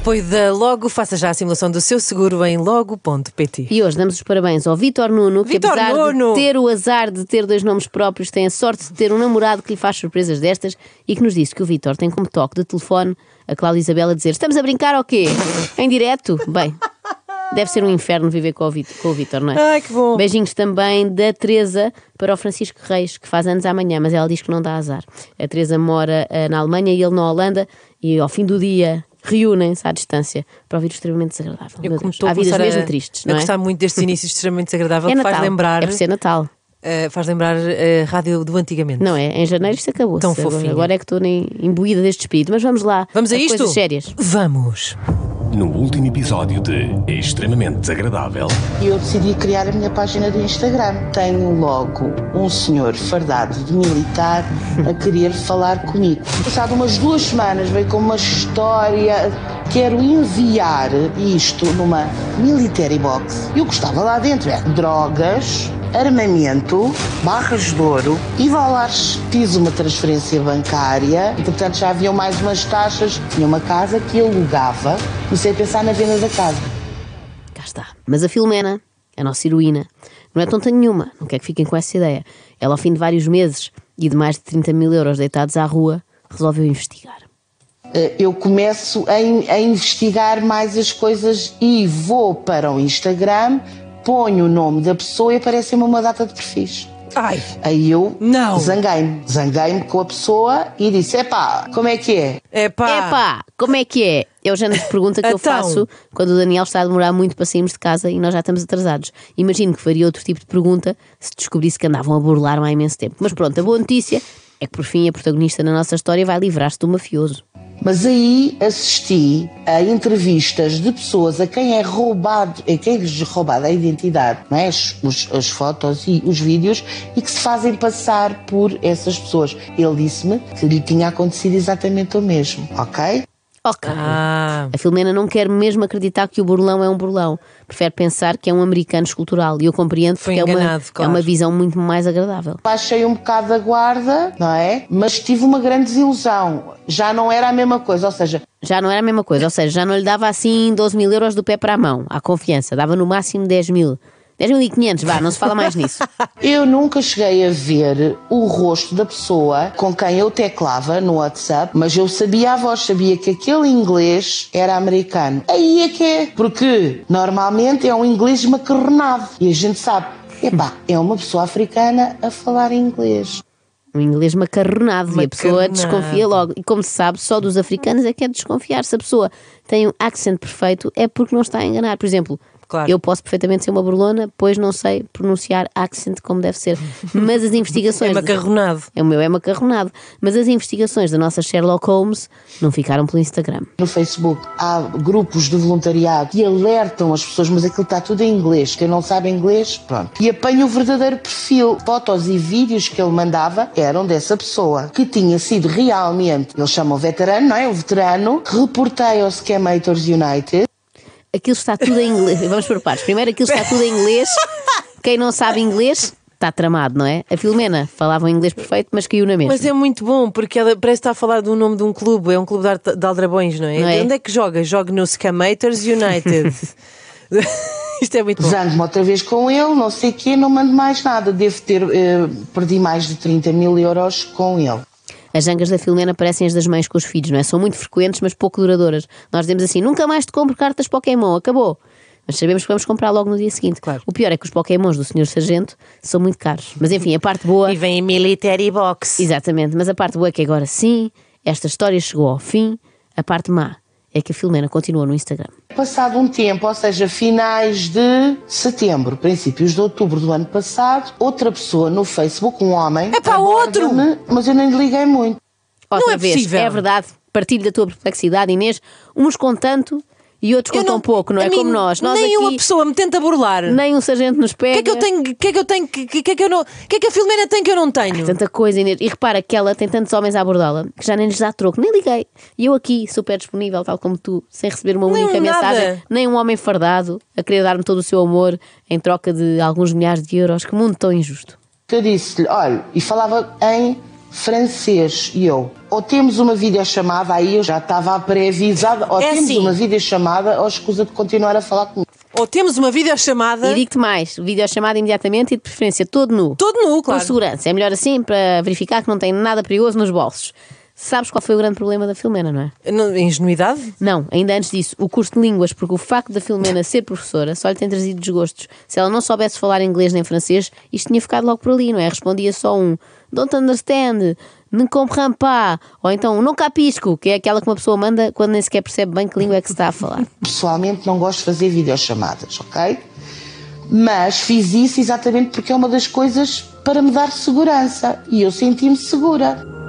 Apoio da Logo, faça já a simulação do seu seguro em logo.pt. E hoje damos os parabéns ao Vítor Nuno, que Vítor apesar Nuno! de ter o azar de ter dois nomes próprios, tem a sorte de ter um namorado que lhe faz surpresas destas e que nos disse que o Vítor tem como toque de telefone a Cláudia Isabela dizer: Estamos a brincar ou quê? Em direto? Bem, deve ser um inferno viver com o Vítor, com o Vítor, não é? Ai, que bom. Beijinhos também da Teresa para o Francisco Reis, que faz anos amanhã, mas ela diz que não dá azar. A Teresa mora eh, na Alemanha e ele na Holanda, e ao fim do dia reúnem-se à distância para ouvir o extremamente desagradável. Eu a Há vidas mesmo a, tristes, a não é? gostar muito destes inícios extremamente desagradável É Natal. faz lembrar, É por ser Natal. eh, faz lembrar a rádio do antigamente. Não é? Em janeiro isto acabou-se. Tão fofinho. Agora é que estou nem imbuída deste espírito. Mas vamos lá. Vamos a isto? Coisas sérias. Vamos. No último episódio de Extremamente Desagradável, eu decidi criar a minha página do Instagram. Tenho logo um senhor fardado de militar a querer falar comigo. Passado umas duas semanas veio com uma história. Quero enviar isto numa military box. Eu gostava lá dentro. É drogas, armamento, barras de ouro e dólares. Fiz uma transferência bancária e, portanto, já haviam mais umas taxas. Tinha uma casa que alugava. Comecei a pensar na venda da casa. Cá está. Mas a Filomena, a nossa heroína, não é tonta nenhuma. Não quer que fiquem com essa ideia. Ela, ao fim de vários meses e de mais de 30 mil euros deitados à rua, resolveu investigar. Eh, eu começo a, in- a investigar mais as coisas e vou para o Instagram, ponho o nome da pessoa e aparece-me uma data de perfis. Ai, Aí eu Não. zanguei-me. Zanguei-me com a pessoa e disse: Epá, como é que é? é pá. Epá, como é que é? É o género de pergunta que eu Então. faço quando o Daniel está a demorar muito para sairmos de casa e nós já estamos atrasados. Imagino que faria outro tipo de pergunta se descobrisse que andavam a burlar-me há imenso tempo. Mas pronto, a boa notícia é que por fim a protagonista na nossa história vai livrar-se do mafioso. Mas aí assisti a entrevistas de pessoas a quem é roubado, a quem lhes é roubada a identidade, não é? as, os- as fotos e os vídeos, e que se fazem passar por essas pessoas. Ele disse-me que lhe tinha acontecido exatamente o mesmo, ok? Ok. Ah, A Filomena não quer mesmo acreditar que o burlão é um burlão. Prefere pensar que é um americano escultural. E eu compreendo porque é, uma, enganado, é claro. uma visão muito mais agradável. Baixei um bocado da guarda, não é? Mas tive uma grande desilusão. Já não era a mesma coisa, ou seja, Já não era a mesma coisa, ou seja, já não lhe dava assim 12 mil euros do pé para a mão, à confiança. Dava no máximo 10 mil. 10.500, vá, não se fala mais nisso. Eu nunca cheguei a ver o rosto da pessoa com quem eu teclava no WhatsApp, mas eu sabia a voz, sabia que aquele inglês era americano. Aí é que é, porque normalmente é um inglês macarronado e a gente sabe, epá, é uma pessoa africana a falar inglês. Um inglês macarronado, e a pessoa Macarronado. desconfia logo. E como se sabe, só dos africanos é que é de desconfiar. Se a pessoa tem um accent perfeito, é porque não está a enganar. Por exemplo, Claro. eu posso perfeitamente ser uma burlona, pois não sei pronunciar accent como deve ser. Mas as investigações. é macarronado. É o meu, é macarronado. Mas as investigações da nossa Sherlock Holmes não ficaram pelo Instagram. No Facebook há grupos de voluntariado que alertam as pessoas, mas aquilo está tudo em inglês. Quem não sabe inglês, pronto. E apanha o verdadeiro perfil. Fotos e vídeos que ele mandava eram dessa pessoa, que tinha sido realmente, eles chamam veterano, não é? O veterano. Reportei ao Scamators United. Aquilo está tudo em inglês. Vamos por partes. Primeiro, aquilo está tudo em inglês. Quem não sabe inglês está tramado, não é? A Filomena falava um inglês perfeito, mas caiu na mesma. Mas é muito bom, porque ela parece estar a falar do nome de um clube, é um clube de, Ar- de Aldrabões, não é? Não é? Onde é que joga? Joga no Scamators United. Isto é muito bom. Zango-me outra vez com ele, não sei o quê, não mando mais nada. Devo ter, eh, perdi mais de 30 mil euros com ele. As jangas da Filomena parecem as das mães com os filhos, não é? São muito frequentes, mas pouco duradouras. Nós dizemos assim: nunca mais te compro cartas Pokémon, acabou. Mas sabemos que vamos comprar logo no dia seguinte. Claro. O pior é que os Pokémons do Sr. Sargento são muito caros. Mas enfim, a parte boa. E vem em Military Box. Exatamente, mas a parte boa é que agora sim, esta história chegou ao fim. A parte má é que a Filomena continua no Instagram. Passado um tempo, ou seja, finais de setembro, princípios de outubro do ano passado, outra pessoa no Facebook, um homem. Epá, outro! aborda-me, Mas eu nem lhe liguei muito. Outra é vez, possível. é verdade, partilho da tua perplexidade, Inês. Uns com tanto E outros Eu contam pouco, não é mim, como nós. Nós nem aqui, uma pessoa me tenta burlar. O nem um sargento nos pega. que é que eu tenho, o que é que eu tenho, que, que, que é que eu não, o que é que a Filomena tem que eu não tenho? Tanta coisa, Inês. E repara que ela tem tantos homens a abordá-la que já nem lhes dá troco. Nem liguei. E eu aqui, super disponível, tal como tu, sem receber uma Nem única nada. mensagem. Nem um homem fardado a querer dar-me todo o seu amor em troca de alguns milhares de euros. Que mundo tão injusto. Eu disse-lhe, olha, e falava em francês, e eu, ou temos uma videochamada, aí eu já estava pré-avisada, ou É temos assim. uma videochamada, ou escusa de continuar a falar comigo. Ou temos uma videochamada. E digo-te mais: videochamada imediatamente e de preferência todo nu. Todo nu, Com claro. segurança. É melhor assim para verificar que não tem nada perigoso nos bolsos. Sabes qual foi o grande problema da Filomena, não é? Não, Ingenuidade? Não, ainda antes disso, o curso de línguas, porque o facto da Filomena ser professora só lhe tem trazido desgostos. Se ela não soubesse falar inglês nem francês, isto tinha ficado logo por ali, não é? Respondia só um don't understand, ne comprends pas, ou então não capisco, que é aquela que uma pessoa manda quando nem sequer percebe bem que língua é que se está a falar. Pessoalmente não gosto de fazer videochamadas, ok? Mas fiz isso exatamente porque é uma das coisas para me dar segurança, e eu senti-me segura.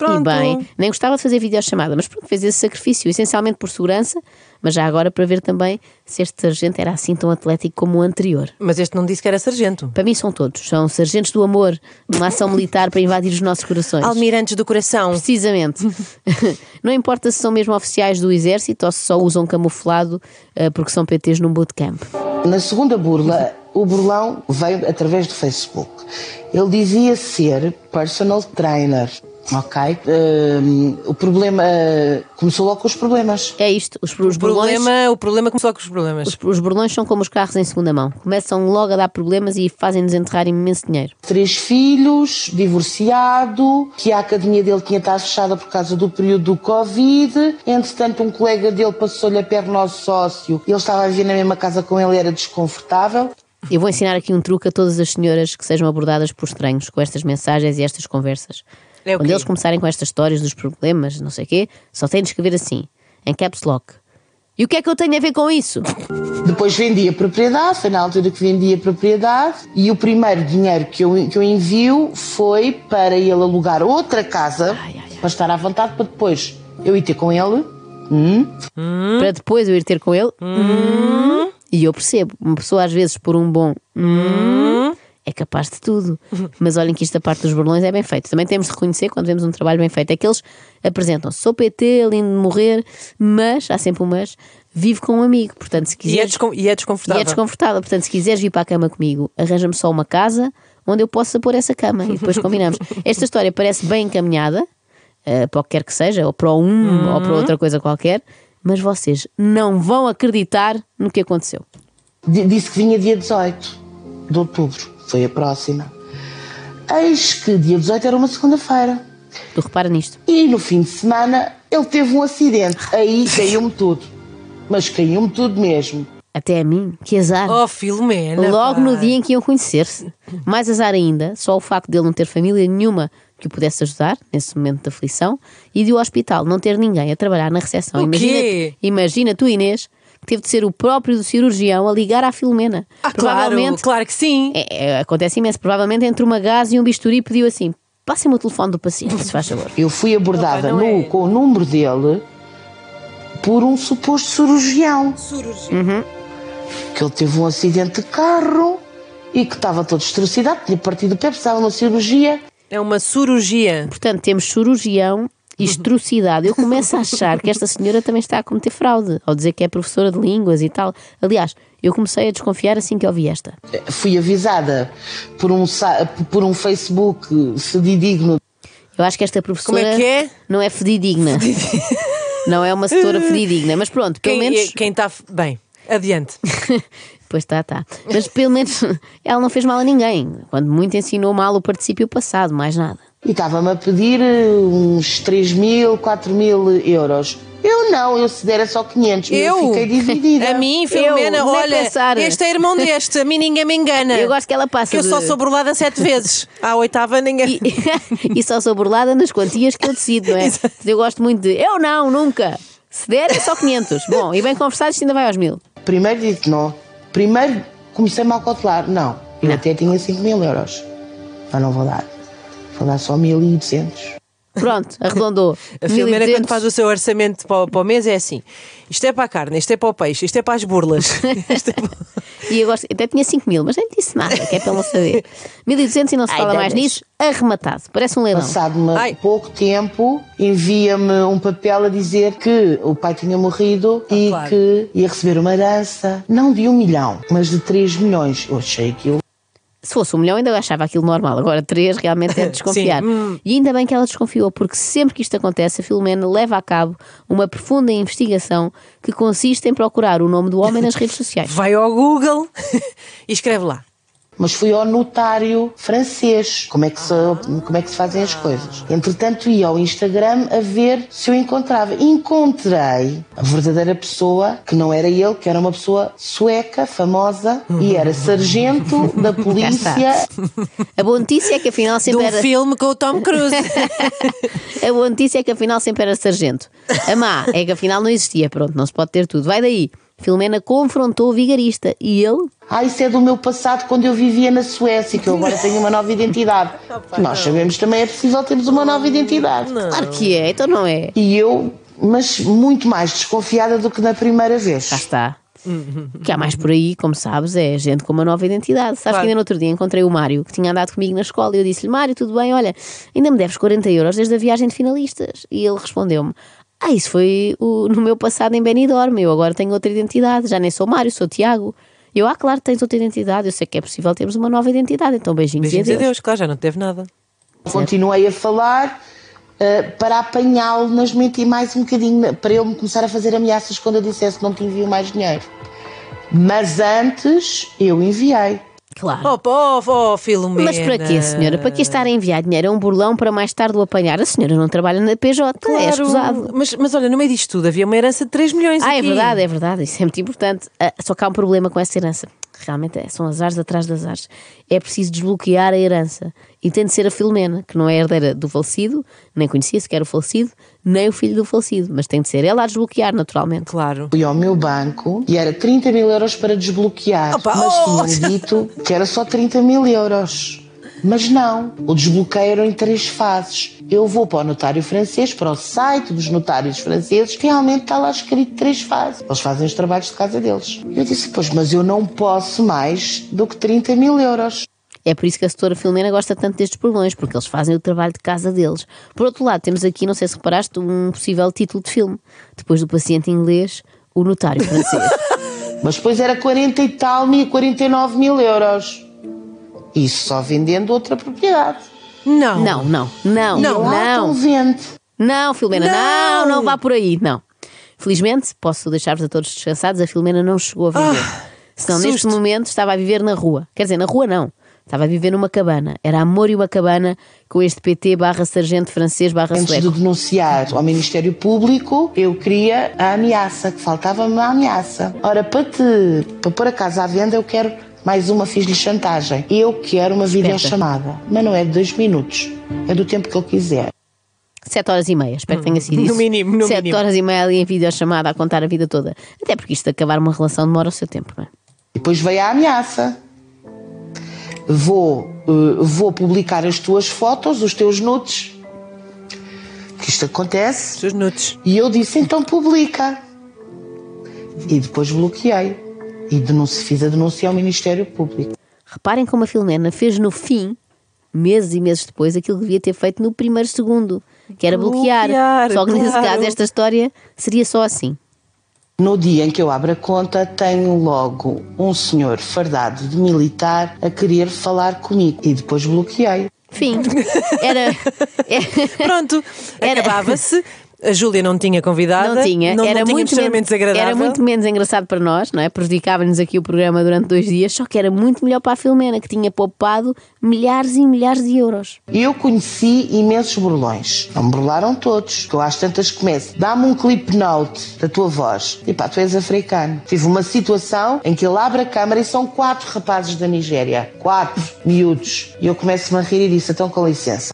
Pronto. E bem, nem gostava de fazer videochamada, mas pronto, fez esse sacrifício, essencialmente por segurança, mas já agora para ver também se este sargento era assim tão atlético como o anterior. Mas este não disse que era sargento. Para mim são todos, são sargentos do amor, uma ação militar para invadir os nossos corações. Almirantes do coração. Precisamente. Não importa se são mesmo oficiais do exército ou se só usam camuflado eh, porque são PTs num bootcamp. Na segunda burla, o burlão veio através do Facebook. Ele dizia ser personal trainer, ok? Hum, o problema começou logo com os problemas. É isto, os, os O burlões. problema, o problema começou com os problemas. Os, os burlões são como os carros em segunda mão. Começam logo a dar problemas e fazem-nos enterrar imenso dinheiro. Três filhos, divorciado, que a academia dele tinha estado fechada por causa do período do Covid. Entretanto, um colega dele passou-lhe a perna ao sócio. Ele estava a viver na mesma casa com ele, era desconfortável. Eu vou ensinar aqui um truque a todas as senhoras que sejam abordadas por estranhos com estas mensagens e estas conversas. É Quando eles começarem com estas histórias dos problemas, não sei o quê, só têm de escrever assim, em caps lock. E o que é que eu tenho a ver com isso? Depois vendia propriedade, foi na altura que vendia propriedade, e o primeiro dinheiro que eu, que eu envio foi para ele alugar outra casa, para estar à vontade, para depois eu ir ter com ele. Hum, Para depois eu ir ter com ele. Hum. E eu percebo, uma pessoa às vezes por um bom hum, é capaz de tudo. Mas olhem que isto da parte dos burlões é bem feito. Também temos de reconhecer quando vemos um trabalho bem feito. É que eles apresentam sou PT, lindo de morrer, mas, há sempre um mas, vivo com um amigo. Portanto, se E é, quiseres. descon- e é E desconfortável. é desconfortável. Portanto, se quiseres vir para a cama comigo, arranja-me só uma casa onde eu possa pôr essa cama e depois combinamos. Esta história parece bem encaminhada, eh, para o que quer que seja, ou para um ou para outra coisa qualquer, mas vocês não vão acreditar no que aconteceu. di- disse que vinha dia 18 de outubro, foi a próxima. Eis que dia 18 era uma segunda-feira. Tu repara nisto. E no fim de semana ele teve um acidente. Aí caiu-me tudo. Mas caiu-me tudo mesmo. Até a mim, que azar. Oh, Filomena. Logo pá. no dia em que iam conhecer-se. Mais azar ainda, só o facto dele não ter família nenhuma que o pudesse ajudar nesse momento de aflição e de o hospital não ter ninguém a trabalhar na recepção. O Imagina, quê? imagina tu, Inês, teve de ser o próprio do cirurgião a ligar à Filomena. Ah, claro, claro que sim. É, é, acontece imenso. Provavelmente entre uma gás e um bisturi pediu assim: passem-me o telefone do paciente, se faz favor. Eu fui abordada Opa, no- é. com o número dele por um suposto cirurgião. Que ele teve um acidente de carro e que estava todo estrucidado, tinha partido o pé, precisava de uma cirurgia. É uma cirurgia. Portanto, temos cirurgião estrucidade. Eu começo a achar que esta senhora também está a cometer fraude ao dizer que é professora de línguas e tal. Aliás, eu comecei a desconfiar assim que ouvi esta. Fui avisada por um, por um Facebook fidedigno Eu acho que esta professora Como é que é? não é fidedigna. não é uma setora fidedigna, mas pronto, pelo Quem, menos. quem está. Bem, adiante. Pois está, está. Mas pelo menos ela não fez mal a ninguém. Quando muito ensinou mal o particípio passado, mais nada. E estava-me a pedir eh, uns 3 mil, 4 mil euros. Eu não, eu se der é só 500. Eu? fiquei dividida. A mim, Filomena, Eu, olha, pensar. este é irmão deste, a mim ninguém me engana. Eu gosto que ela passe Que eu de- só sou burlada sete vezes. À oitava ninguém. E, e só sou burlada nas quantias que eu decido, não é? Eu gosto muito de eu não, nunca. Se der é só 500. Bom, e bem conversado, isto ainda vai aos mil. Primeiro disse não. Primeiro comecei-me a calcular. Não, eu até tinha 5 mil euros. Mas não vou dar. Vou dar só 1.200. Pronto, arredondou. A Filomena, 1200. quando faz o seu orçamento para, o- para o mês, é assim: isto é para a carne, isto é para o peixe, isto é para as burlas. Isto é para- E eu gosto, até tinha 5 mil, mas nem disse nada, que é para não saber. 1200 e não se Ai, fala mais nisso, arrematado. Parece um leilão. Passado Ai. pouco tempo, envia-me um papel a dizer que o pai tinha morrido e claro. que ia receber uma herança, não de um milhão, mas de 3 milhões. Eu achei aquilo Se fosse um milhão, ainda achava aquilo normal. Agora, três realmente é de desconfiar. Hum. E ainda bem que ela desconfiou, porque sempre que isto acontece, a Filomena leva a cabo uma profunda investigação que consiste em procurar o nome do homem nas redes sociais. Vai ao Google e escreve lá. Mas fui ao notário francês. Como é, que se, como é que se fazem as coisas? Entretanto, ia ao Instagram a ver se eu encontrava. Encontrei a verdadeira pessoa, que não era ele, que era uma pessoa sueca, famosa, e era sargento da polícia. A boa notícia é que afinal De sempre um era. filme com o Tom Cruise. A boa notícia é que afinal sempre era sargento. A má é que afinal não existia. Pronto, não se pode ter tudo. Vai daí. Filomena confrontou o vigarista e ele Ah, isso é do meu passado quando eu vivia na Suécia, que eu agora tenho uma nova identidade. Nós sabemos também é possível termos uma nova identidade. Claro que é, então não é. E eu, mas muito mais desconfiada do que na primeira vez. Cá está. O que há mais por aí, como sabes, é gente com uma nova identidade. Sabes Claro. que ainda no outro dia encontrei o Mário, que tinha andado comigo na escola, e eu disse-lhe: Mário, tudo bem? Olha, ainda me deves 40 euros desde a viagem de finalistas. E ele respondeu-me: Ah, isso foi o- no meu passado em Benidorm. Eu agora tenho outra identidade, já nem sou Mário, sou Tiago. Eu, ah, claro, tens outra identidade. Eu sei que é possível termos uma nova identidade. Então, beijinhos, Beijinhos e a adeus. Deus, claro, já não teve nada. Continuei a falar eh, para apanhá-lo nas menti mais um bocadinho, para ele me começar a fazer ameaças quando eu dissesse que não te envio mais dinheiro. Mas antes eu enviei. Claro. Oh, oh, oh, Filomena. Mas para quê, senhora? Para que estar a enviar dinheiro a um burlão para mais tarde o apanhar? A senhora não trabalha na PJ, é escusado. Mas, mas olha, no meio disto tudo havia uma herança de 3 milhões. Ah, é aqui. verdade, é verdade, isso é muito importante. Ah, só que há um problema com essa herança. Realmente é, são azares atrás das ares. É preciso desbloquear a herança. E tem de ser a Filomena, que não é herdeira do falecido, nem conhecia sequer o falecido, nem o filho do falecido, mas tem de ser ela a desbloquear, naturalmente. Claro. Fui ao meu banco e era 30 mil euros para desbloquear. Opa, mas oh! tinham dito que era só 30 mil euros. Mas não, o desbloqueio era em três fases. Eu vou para o notário francês, para o site dos notários franceses, realmente está lá escrito três fases. Eles fazem os trabalhos de casa deles. Eu disse, pois, mas eu não posso mais do que 30 mil euros. É por isso que a setora Filomena gosta tanto destes burlões, porque eles fazem o trabalho de casa deles. Por outro lado, temos aqui, não sei se reparaste, um possível título de filme. Depois do paciente inglês, o notário francês. Mas depois era 40 e tal mil, 49 mil euros. Isso só vendendo outra propriedade. Não. Não, não, não, Não. Não. estão vende. Não, Filomena, não, Não. não vá por aí, não. Felizmente, posso deixar-vos a todos descansados, a Filomena não chegou a viver. Senão, que neste momento, estava a viver na rua. Quer dizer, na rua não. Estava a viver numa cabana. Era amor e uma cabana com este PT barra sargento francês barra Antes de sueco. denunciar ao Ministério Público, eu queria a ameaça, que faltava-me a ameaça. Ora, para te para pôr a casa à venda, eu quero mais uma, fiz-lhe chantagem. Eu quero uma videochamada, mas não é de dois minutos, é do tempo que ele quiser. Sete horas e meia, espero que tenha sido no isso. mínimo, no Sete mínimo. horas e meia ali em videochamada a contar a vida toda. Até porque isto de acabar uma relação demora o seu tempo, não é? Depois veio a ameaça. Vou, eh, vou publicar as tuas fotos, os teus nudes. Que isto acontece. Os nudes. E eu disse, então publica. E depois bloqueei. E denunci, fiz a denúncia ao Ministério Público. Reparem como a Filomena fez no fim, meses e meses depois, aquilo que devia ter feito no primeiro segundo, que era bloquear. Bloquear, Só que nesse claro. caso, esta história seria só assim. No dia em que eu abro a conta, tenho logo um senhor fardado de militar a querer falar comigo. E depois bloqueei. Fim. Era. é- Pronto, Era- acabava-se. A Júlia não tinha convidada. Não tinha, Não, era, não tinha muito extremamente menos, desagradável. era muito menos engraçado para nós, não é? Prejudicava-nos aqui o programa durante dois dias, só que era muito melhor para a Filomena, que tinha poupado milhares e milhares de euros. Eu conheci imensos burlões. Não me burlaram todos. Que eu às tantas começo. Dá-me um clip note da tua voz. E pá, tu és africano. Tive uma situação em que ele abre a câmara e são quatro rapazes da Nigéria. Quatro miúdos. E eu começo-me a rir e disse, então com licença.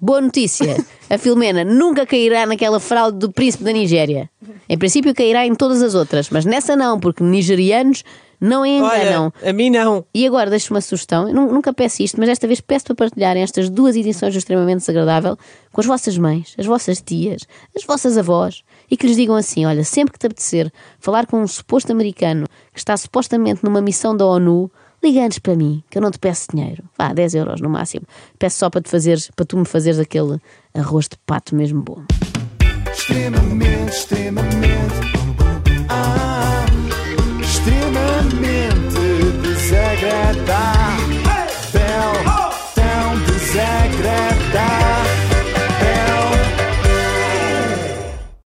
Boa notícia: a Filomena nunca cairá naquela fraude do príncipe da Nigéria. Em princípio, cairá em todas as outras, mas nessa não, porque nigerianos Não enganam. Olha, a mim não. E agora deixo uma sugestão. Eu nu- nunca peço isto, mas desta vez peço para partilharem estas duas edições do Extremamente Desagradável com as vossas mães, as vossas tias, as vossas avós e que lhes digam assim: olha, sempre que te apetecer falar com um suposto americano que está supostamente numa missão da ONU, liga antes para mim, que eu não te peço dinheiro. Vá, 10 euros no máximo. Peço só para, te fazeres, para tu me fazeres aquele arroz de pato mesmo bom. Extremamente, extremamente. Ah, extremamente desagradável.